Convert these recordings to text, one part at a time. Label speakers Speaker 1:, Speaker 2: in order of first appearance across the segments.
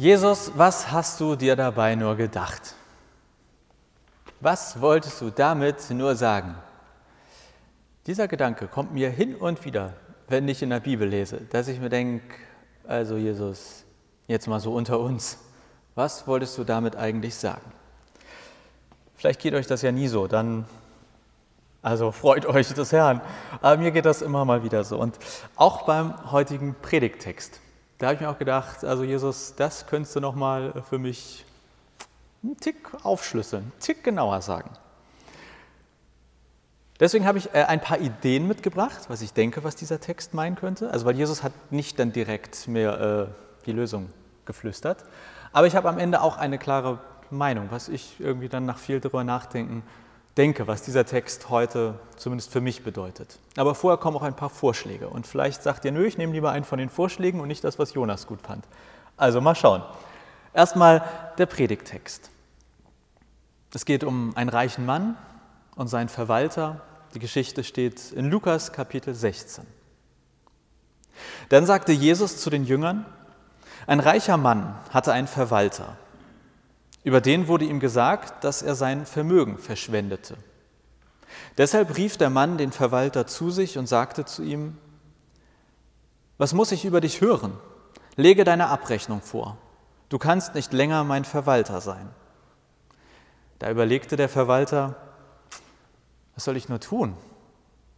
Speaker 1: Jesus, was hast du dir dabei nur gedacht? Was wolltest du damit nur sagen? Dieser Gedanke kommt mir hin und wieder, wenn ich in der Bibel lese, dass ich mir denke, also Jesus, jetzt mal so unter uns, was wolltest du damit eigentlich sagen? Vielleicht geht euch das ja nie so, dann also freut euch des Herrn. Aber mir geht das immer mal wieder so. Und auch beim heutigen Predigttext. Da habe ich mir auch gedacht, also Jesus, das könntest du noch mal für mich einen Tick aufschlüsseln, einen Tick genauer sagen. Deswegen habe ich äh, ein paar Ideen mitgebracht, was ich denke, was dieser Text meinen könnte. Also weil Jesus hat nicht dann direkt mir äh, die Lösung geflüstert, aber ich habe am Ende auch eine klare Meinung, was ich irgendwie dann nach viel darüber nachdenken denke, was dieser Text heute zumindest für mich bedeutet. Aber vorher kommen auch ein paar Vorschläge und vielleicht sagt ihr, nö, ich nehme lieber einen von den Vorschlägen und nicht das, was Jonas gut fand. Also mal schauen. Erstmal der Predigtext. Es geht um einen reichen Mann und seinen Verwalter. Die Geschichte steht in Lukas Kapitel 16. Dann sagte Jesus zu den Jüngern, ein reicher Mann hatte einen Verwalter über den wurde ihm gesagt, dass er sein Vermögen verschwendete. Deshalb rief der Mann den Verwalter zu sich und sagte zu ihm, was muss ich über dich hören? Lege deine Abrechnung vor. Du kannst nicht länger mein Verwalter sein. Da überlegte der Verwalter, was soll ich nur tun?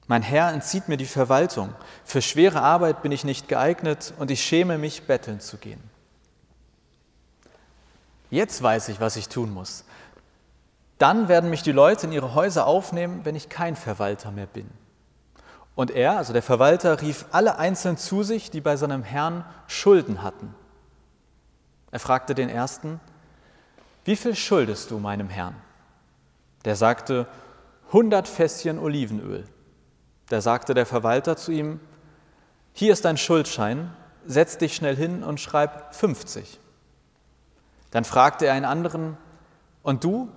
Speaker 1: Mein Herr entzieht mir die Verwaltung. Für schwere Arbeit bin ich nicht geeignet und ich schäme mich, betteln zu gehen. Jetzt weiß ich, was ich tun muss. Dann werden mich die Leute in ihre Häuser aufnehmen, wenn ich kein Verwalter mehr bin. Und er, also der Verwalter, rief alle einzeln zu sich, die bei seinem Herrn Schulden hatten. Er fragte den ersten, wie viel schuldest du meinem Herrn? Der sagte, 100 Fässchen Olivenöl. Da sagte der Verwalter zu ihm, hier ist dein Schuldschein, setz dich schnell hin und schreib 50. Dann fragte er einen anderen, und du,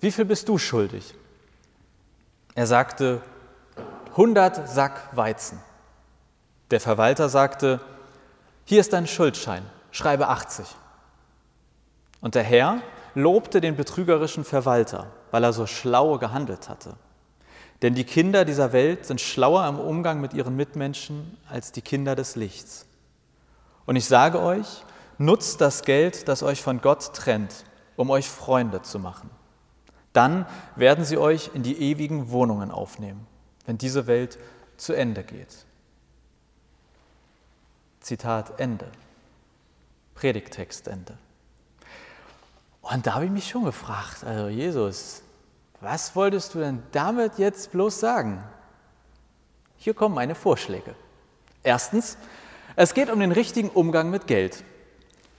Speaker 1: wie viel bist du schuldig? Er sagte, 100 Sack Weizen. Der Verwalter sagte, hier ist dein Schuldschein, schreibe 80. Und der Herr lobte den betrügerischen Verwalter, weil er so schlau gehandelt hatte. Denn die Kinder dieser Welt sind schlauer im Umgang mit ihren Mitmenschen als die Kinder des Lichts. Und ich sage euch, Nutzt das Geld, das euch von Gott trennt, um euch Freunde zu machen. Dann werden sie euch in die ewigen Wohnungen aufnehmen, wenn diese Welt zu Ende geht. Zitat Ende. Predigtext Ende. Und da habe ich mich schon gefragt, also Jesus, was wolltest du denn damit jetzt bloß sagen? Hier kommen meine Vorschläge. Erstens, es geht um den richtigen Umgang mit Geld.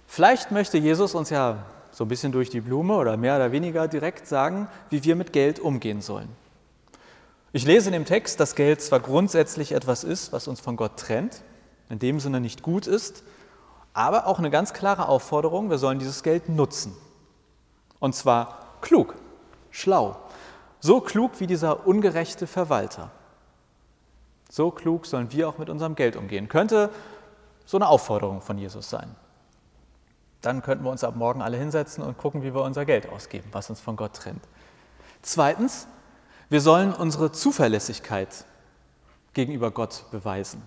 Speaker 1: Vielleicht möchte Jesus uns ja so ein bisschen durch die Blume oder mehr oder weniger direkt sagen, wie wir mit Geld umgehen sollen. Ich lese in dem Text, dass Geld zwar grundsätzlich etwas ist, was uns von Gott trennt, in dem Sinne nicht gut ist, aber auch eine ganz klare Aufforderung, wir sollen dieses Geld nutzen. Und zwar klug, schlau, so klug wie dieser ungerechte Verwalter. So klug sollen wir auch mit unserem Geld umgehen. Könnte so eine Aufforderung von Jesus sein. Dann könnten wir uns ab morgen alle hinsetzen und gucken, wie wir unser Geld ausgeben, was uns von Gott trennt. Zweitens, wir sollen unsere Zuverlässigkeit gegenüber Gott beweisen.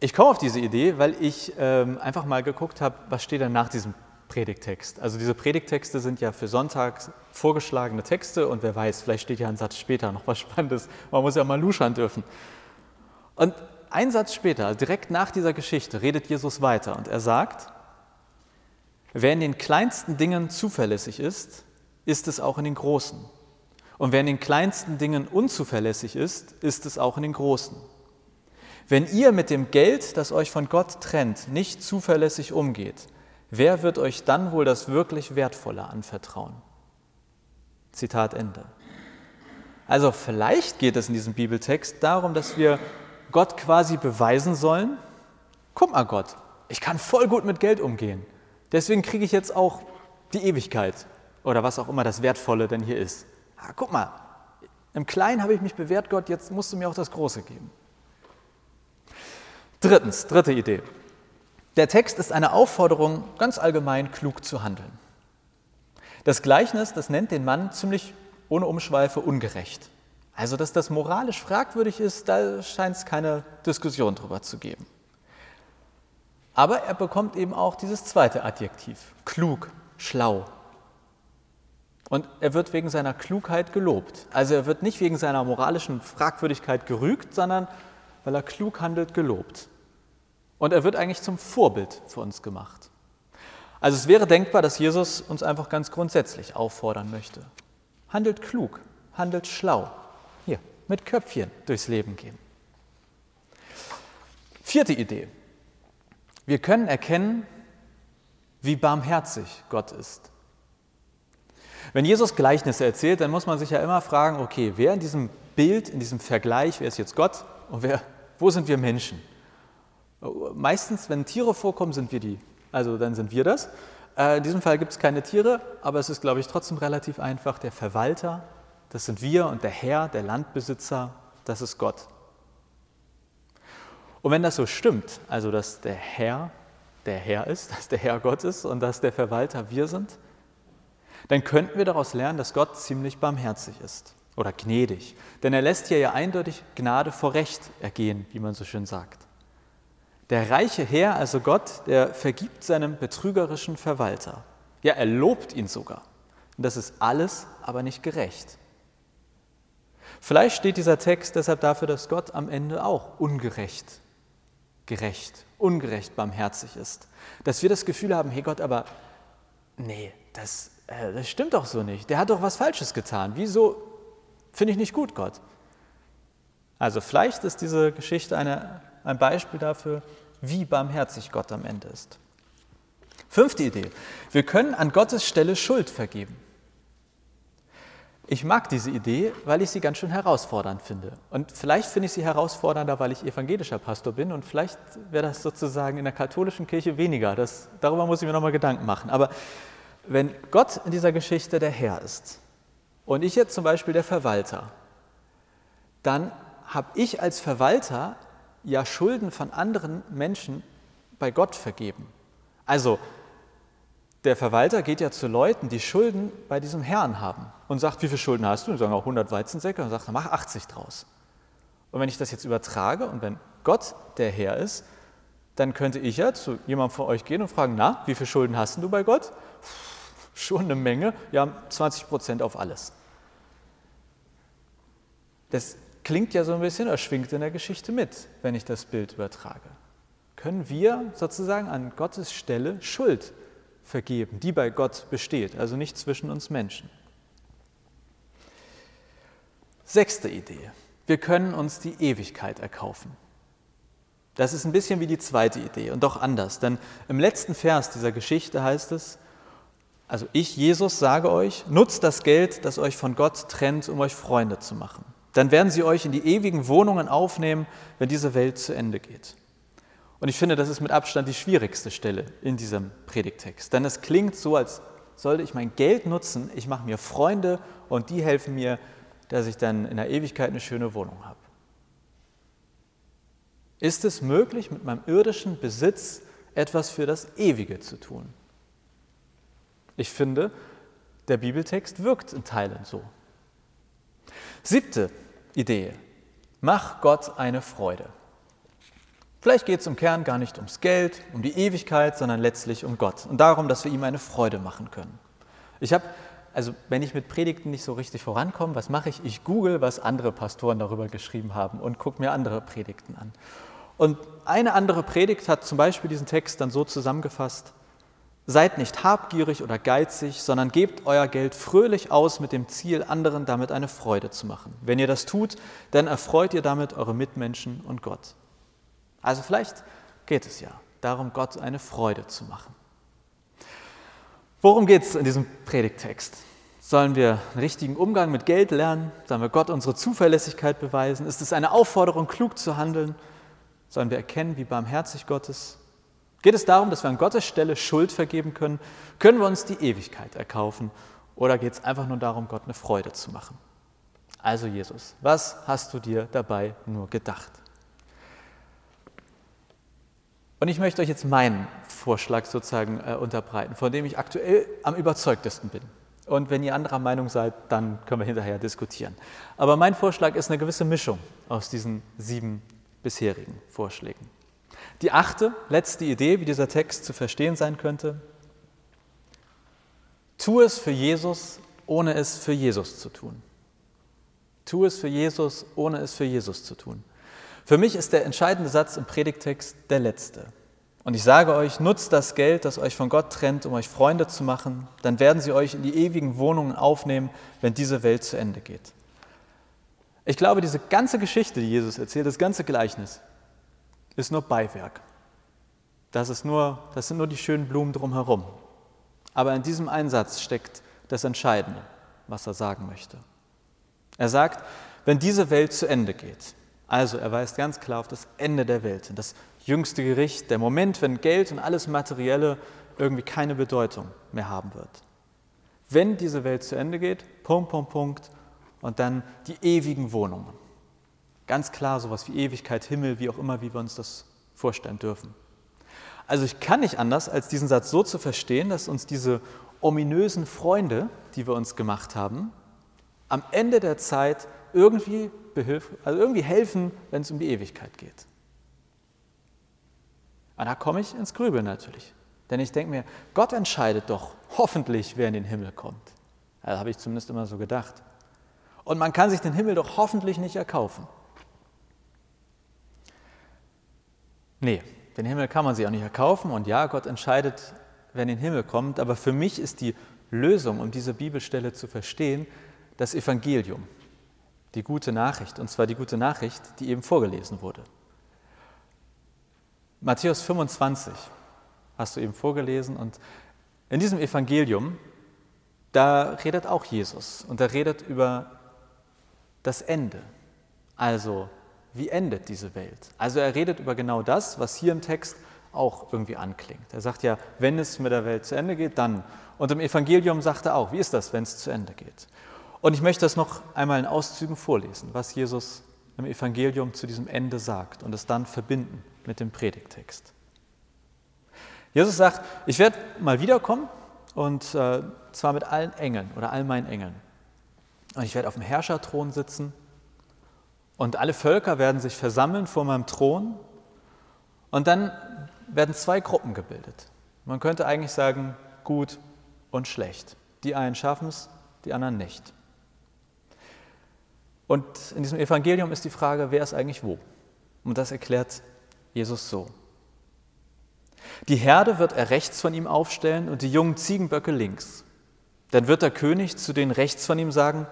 Speaker 1: Ich komme auf diese Idee, weil ich ähm, einfach mal geguckt habe, was steht denn nach diesem Predigtext. Also diese Predigtexte sind ja für Sonntag vorgeschlagene Texte und wer weiß, vielleicht steht ja ein Satz später noch was Spannendes. Man muss ja mal luschern dürfen. Und ein Satz später, direkt nach dieser Geschichte, redet Jesus weiter und er sagt, Wer in den kleinsten Dingen zuverlässig ist, ist es auch in den großen. Und wer in den kleinsten Dingen unzuverlässig ist, ist es auch in den großen. Wenn ihr mit dem Geld, das euch von Gott trennt, nicht zuverlässig umgeht, wer wird euch dann wohl das wirklich Wertvolle anvertrauen? Zitat Ende. Also vielleicht geht es in diesem Bibeltext darum, dass wir Gott quasi beweisen sollen, guck mal Gott, ich kann voll gut mit Geld umgehen. Deswegen kriege ich jetzt auch die Ewigkeit oder was auch immer das Wertvolle denn hier ist. Ah, guck mal, im Kleinen habe ich mich bewährt, Gott, jetzt musst du mir auch das Große geben. Drittens, dritte Idee. Der Text ist eine Aufforderung, ganz allgemein klug zu handeln. Das Gleichnis, das nennt den Mann ziemlich ohne Umschweife ungerecht. Also, dass das moralisch fragwürdig ist, da scheint es keine Diskussion drüber zu geben. Aber er bekommt eben auch dieses zweite Adjektiv, klug, schlau. Und er wird wegen seiner Klugheit gelobt. Also er wird nicht wegen seiner moralischen Fragwürdigkeit gerügt, sondern weil er klug handelt, gelobt. Und er wird eigentlich zum Vorbild für uns gemacht. Also es wäre denkbar, dass Jesus uns einfach ganz grundsätzlich auffordern möchte. Handelt klug, handelt schlau. Hier, mit Köpfchen durchs Leben gehen. Vierte Idee. Wir können erkennen, wie barmherzig Gott ist. Wenn Jesus Gleichnisse erzählt, dann muss man sich ja immer fragen, okay, wer in diesem Bild, in diesem Vergleich, wer ist jetzt Gott und wer, wo sind wir Menschen? Meistens, wenn Tiere vorkommen, sind wir die. Also dann sind wir das. Äh, in diesem Fall gibt es keine Tiere, aber es ist, glaube ich, trotzdem relativ einfach. Der Verwalter, das sind wir und der Herr, der Landbesitzer, das ist Gott. Und wenn das so stimmt, also dass der Herr der Herr ist, dass der Herr Gott ist und dass der Verwalter wir sind, dann könnten wir daraus lernen, dass Gott ziemlich barmherzig ist oder gnädig. Denn er lässt hier ja eindeutig Gnade vor Recht ergehen, wie man so schön sagt. Der reiche Herr, also Gott, der vergibt seinem betrügerischen Verwalter. Ja, er lobt ihn sogar. Und das ist alles, aber nicht gerecht. Vielleicht steht dieser Text deshalb dafür, dass Gott am Ende auch ungerecht, gerecht, ungerecht barmherzig ist. Dass wir das Gefühl haben, hey Gott, aber nee, das, äh, das stimmt doch so nicht. Der hat doch was Falsches getan. Wieso finde ich nicht gut, Gott? Also vielleicht ist diese Geschichte eine ein Beispiel dafür, wie barmherzig Gott am Ende ist. Fünfte Idee. Wir können an Gottes Stelle Schuld vergeben. Ich mag diese Idee, weil ich sie ganz schön herausfordernd finde. Und vielleicht finde ich sie herausfordernder, weil ich evangelischer Pastor bin und vielleicht wäre das sozusagen in der katholischen Kirche weniger. Das, darüber muss ich mir nochmal Gedanken machen. Aber wenn Gott in dieser Geschichte der Herr ist und ich jetzt zum Beispiel der Verwalter, dann habe ich als Verwalter ja Schulden von anderen Menschen bei Gott vergeben. Also der Verwalter geht ja zu Leuten, die Schulden bei diesem Herrn haben und sagt, wie viele Schulden hast du? Und sagen auch 100 Weizensäcke und sagt, mach 80 draus. Und wenn ich das jetzt übertrage und wenn Gott der Herr ist, dann könnte ich ja zu jemandem von euch gehen und fragen, na, wie viele Schulden hast du bei Gott? Schon eine Menge, ja, 20 Prozent auf alles. Das klingt ja so ein bisschen, er schwingt in der Geschichte mit, wenn ich das Bild übertrage. Können wir sozusagen an Gottes Stelle Schuld vergeben, die bei Gott besteht, also nicht zwischen uns Menschen. Sechste Idee. Wir können uns die Ewigkeit erkaufen. Das ist ein bisschen wie die zweite Idee und doch anders, denn im letzten Vers dieser Geschichte heißt es, also ich, Jesus, sage euch, nutzt das Geld, das euch von Gott trennt, um euch Freunde zu machen. Dann werden sie euch in die ewigen Wohnungen aufnehmen, wenn diese Welt zu Ende geht. Und ich finde, das ist mit Abstand die schwierigste Stelle in diesem Predigtext. Denn es klingt so, als sollte ich mein Geld nutzen, ich mache mir Freunde und die helfen mir, dass ich dann in der Ewigkeit eine schöne Wohnung habe. Ist es möglich, mit meinem irdischen Besitz etwas für das Ewige zu tun? Ich finde, der Bibeltext wirkt in Teilen so. Siebte Idee. Mach Gott eine Freude. Vielleicht geht es im Kern gar nicht ums Geld, um die Ewigkeit, sondern letztlich um Gott und darum, dass wir ihm eine Freude machen können. Ich habe, also wenn ich mit Predigten nicht so richtig vorankomme, was mache ich? Ich google, was andere Pastoren darüber geschrieben haben und gucke mir andere Predigten an. Und eine andere Predigt hat zum Beispiel diesen Text dann so zusammengefasst, Seid nicht habgierig oder geizig, sondern gebt euer Geld fröhlich aus mit dem Ziel, anderen damit eine Freude zu machen. Wenn ihr das tut, dann erfreut ihr damit eure Mitmenschen und Gott. Also vielleicht geht es ja darum, Gott eine Freude zu machen. Worum geht es in diesem Predigtext? Sollen wir einen richtigen Umgang mit Geld lernen? Sollen wir Gott unsere Zuverlässigkeit beweisen? Ist es eine Aufforderung, klug zu handeln? Sollen wir erkennen, wie barmherzig Gott ist? Geht es darum, dass wir an Gottes Stelle Schuld vergeben können? Können wir uns die Ewigkeit erkaufen? Oder geht es einfach nur darum, Gott eine Freude zu machen? Also Jesus, was hast du dir dabei nur gedacht? Und ich möchte euch jetzt meinen Vorschlag sozusagen äh, unterbreiten, von dem ich aktuell am überzeugtesten bin. Und wenn ihr anderer Meinung seid, dann können wir hinterher diskutieren. Aber mein Vorschlag ist eine gewisse Mischung aus diesen sieben bisherigen Vorschlägen. Die achte, letzte Idee, wie dieser Text zu verstehen sein könnte. Tu es für Jesus, ohne es für Jesus zu tun. Tu es für Jesus, ohne es für Jesus zu tun. Für mich ist der entscheidende Satz im Predigtext der letzte. Und ich sage euch, nutzt das Geld, das euch von Gott trennt, um euch Freunde zu machen, dann werden sie euch in die ewigen Wohnungen aufnehmen, wenn diese Welt zu Ende geht. Ich glaube, diese ganze Geschichte, die Jesus erzählt, das ganze Gleichnis, ist nur Beiwerk. Das, ist nur, das sind nur die schönen Blumen drumherum. Aber in diesem Einsatz steckt das Entscheidende, was er sagen möchte. Er sagt, wenn diese Welt zu Ende geht, also er weist ganz klar auf das Ende der Welt, das jüngste Gericht, der Moment, wenn Geld und alles Materielle irgendwie keine Bedeutung mehr haben wird. Wenn diese Welt zu Ende geht, Punkt, Punkt, Punkt, und dann die ewigen Wohnungen. Ganz klar sowas wie Ewigkeit, Himmel, wie auch immer, wie wir uns das vorstellen dürfen. Also ich kann nicht anders, als diesen Satz so zu verstehen, dass uns diese ominösen Freunde, die wir uns gemacht haben, am Ende der Zeit irgendwie, also irgendwie helfen, wenn es um die Ewigkeit geht. Und da komme ich ins Grübeln natürlich. Denn ich denke mir, Gott entscheidet doch hoffentlich, wer in den Himmel kommt. Das habe ich zumindest immer so gedacht. Und man kann sich den Himmel doch hoffentlich nicht erkaufen. Nee, den Himmel kann man sich auch nicht erkaufen. Und ja, Gott entscheidet, wer in den Himmel kommt. Aber für mich ist die Lösung, um diese Bibelstelle zu verstehen, das Evangelium, die gute Nachricht. Und zwar die gute Nachricht, die eben vorgelesen wurde. Matthäus 25 hast du eben vorgelesen und in diesem Evangelium, da redet auch Jesus und er redet über das Ende. Also, wie endet diese Welt? Also er redet über genau das, was hier im Text auch irgendwie anklingt. Er sagt ja, wenn es mit der Welt zu Ende geht, dann. Und im Evangelium sagt er auch, wie ist das, wenn es zu Ende geht? Und ich möchte das noch einmal in Auszügen vorlesen, was Jesus im Evangelium zu diesem Ende sagt und es dann verbinden mit dem Predigtext. Jesus sagt, ich werde mal wiederkommen und äh, zwar mit allen Engeln oder all meinen Engeln. Und ich werde auf dem Herrscherthron sitzen und alle Völker werden sich versammeln vor meinem Thron und dann werden zwei Gruppen gebildet. Man könnte eigentlich sagen, gut und schlecht. Die einen schaffen es, die anderen nicht. Und in diesem Evangelium ist die Frage, wer ist eigentlich wo? Und das erklärt Jesus so. Die Herde wird er rechts von ihm aufstellen und die jungen Ziegenböcke links. Dann wird der König zu den rechts von ihm sagen,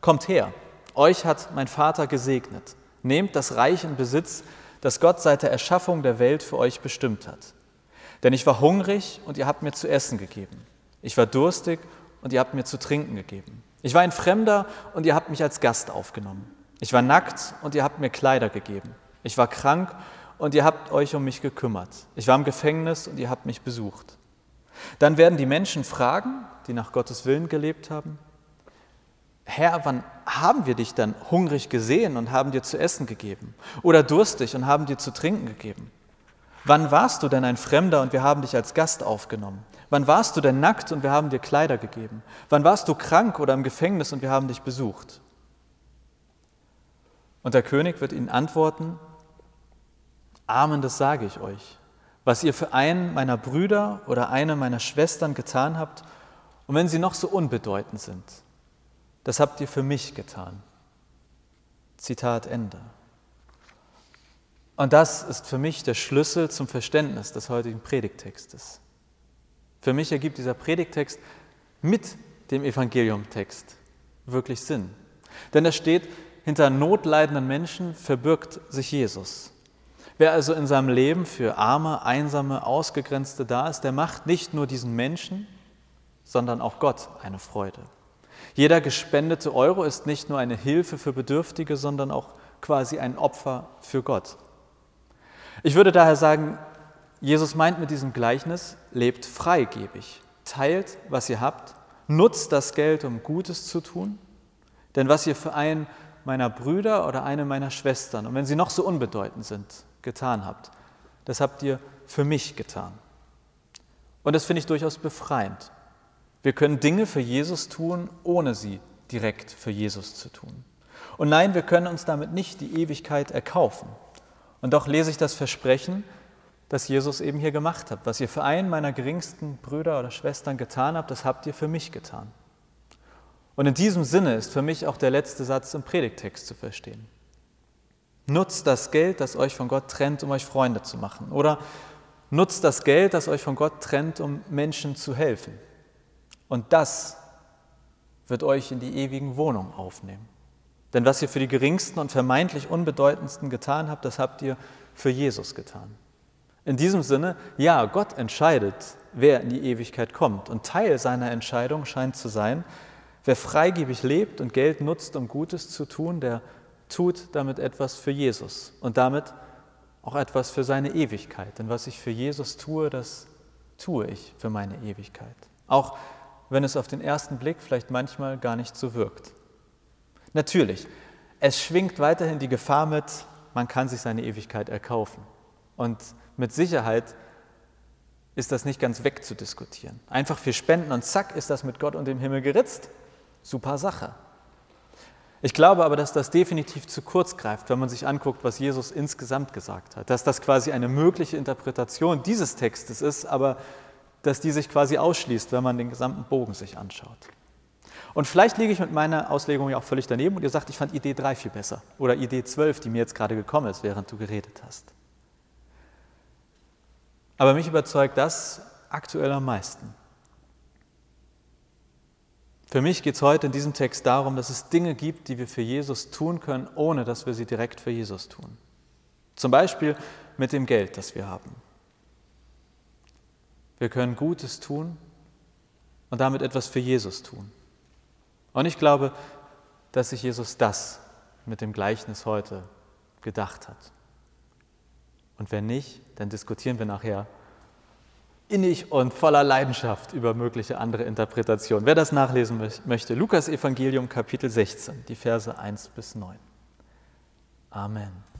Speaker 1: Kommt her, euch hat mein Vater gesegnet. Nehmt das Reich in Besitz, das Gott seit der Erschaffung der Welt für euch bestimmt hat. Denn ich war hungrig und ihr habt mir zu essen gegeben. Ich war durstig und ihr habt mir zu trinken gegeben. Ich war ein Fremder und ihr habt mich als Gast aufgenommen. Ich war nackt und ihr habt mir Kleider gegeben. Ich war krank und ihr habt euch um mich gekümmert. Ich war im Gefängnis und ihr habt mich besucht. Dann werden die Menschen fragen, die nach Gottes Willen gelebt haben, Herr, wann haben wir dich dann hungrig gesehen und haben dir zu essen gegeben? Oder durstig und haben dir zu trinken gegeben? Wann warst du denn ein Fremder und wir haben dich als Gast aufgenommen? Wann warst du denn nackt und wir haben dir Kleider gegeben? Wann warst du krank oder im Gefängnis und wir haben dich besucht? Und der König wird ihnen antworten, Amen, das sage ich euch. Was ihr für einen meiner Brüder oder eine meiner Schwestern getan habt, und wenn sie noch so unbedeutend sind, das habt ihr für mich getan. Zitat Ende. Und das ist für mich der Schlüssel zum Verständnis des heutigen Predigtextes. Für mich ergibt dieser Predigtext mit dem Evangeliumtext wirklich Sinn. Denn da steht, hinter notleidenden Menschen verbirgt sich Jesus. Wer also in seinem Leben für arme, einsame, ausgegrenzte da ist, der macht nicht nur diesen Menschen, sondern auch Gott eine Freude. Jeder gespendete Euro ist nicht nur eine Hilfe für Bedürftige, sondern auch quasi ein Opfer für Gott. Ich würde daher sagen, Jesus meint mit diesem Gleichnis, lebt freigebig, teilt, was ihr habt, nutzt das Geld, um Gutes zu tun, denn was ihr für einen meiner Brüder oder eine meiner Schwestern, und wenn sie noch so unbedeutend sind, getan habt, das habt ihr für mich getan. Und das finde ich durchaus befreiend. Wir können Dinge für Jesus tun, ohne sie direkt für Jesus zu tun. Und nein, wir können uns damit nicht die Ewigkeit erkaufen. Und doch lese ich das Versprechen, das Jesus eben hier gemacht hat. Was ihr für einen meiner geringsten Brüder oder Schwestern getan habt, das habt ihr für mich getan. Und in diesem Sinne ist für mich auch der letzte Satz im Predigtext zu verstehen. Nutzt das Geld, das euch von Gott trennt, um euch Freunde zu machen. Oder nutzt das Geld, das euch von Gott trennt, um Menschen zu helfen. Und das wird euch in die ewigen Wohnungen aufnehmen. Denn was ihr für die geringsten und vermeintlich unbedeutendsten getan habt, das habt ihr für Jesus getan. In diesem Sinne, ja, Gott entscheidet, wer in die Ewigkeit kommt. Und Teil seiner Entscheidung scheint zu sein, wer freigebig lebt und Geld nutzt, um Gutes zu tun, der tut damit etwas für Jesus und damit auch etwas für seine Ewigkeit. Denn was ich für Jesus tue, das tue ich für meine Ewigkeit. Auch wenn es auf den ersten Blick vielleicht manchmal gar nicht so wirkt. Natürlich, es schwingt weiterhin die Gefahr mit, man kann sich seine Ewigkeit erkaufen. Und mit Sicherheit ist das nicht ganz wegzudiskutieren. Einfach für Spenden und zack ist das mit Gott und dem Himmel geritzt. Super Sache. Ich glaube aber, dass das definitiv zu kurz greift, wenn man sich anguckt, was Jesus insgesamt gesagt hat. Dass das quasi eine mögliche Interpretation dieses Textes ist, aber dass die sich quasi ausschließt, wenn man den gesamten Bogen sich anschaut. Und vielleicht liege ich mit meiner Auslegung ja auch völlig daneben und ihr sagt, ich fand Idee 3 viel besser oder Idee 12, die mir jetzt gerade gekommen ist, während du geredet hast. Aber mich überzeugt das aktuell am meisten. Für mich geht es heute in diesem Text darum, dass es Dinge gibt, die wir für Jesus tun können, ohne dass wir sie direkt für Jesus tun. Zum Beispiel mit dem Geld, das wir haben. Wir können Gutes tun und damit etwas für Jesus tun. Und ich glaube, dass sich Jesus das mit dem Gleichnis heute gedacht hat. Und wenn nicht, dann diskutieren wir nachher innig und voller Leidenschaft über mögliche andere Interpretationen. Wer das nachlesen möchte, Lukas Evangelium Kapitel 16, die Verse 1 bis 9. Amen.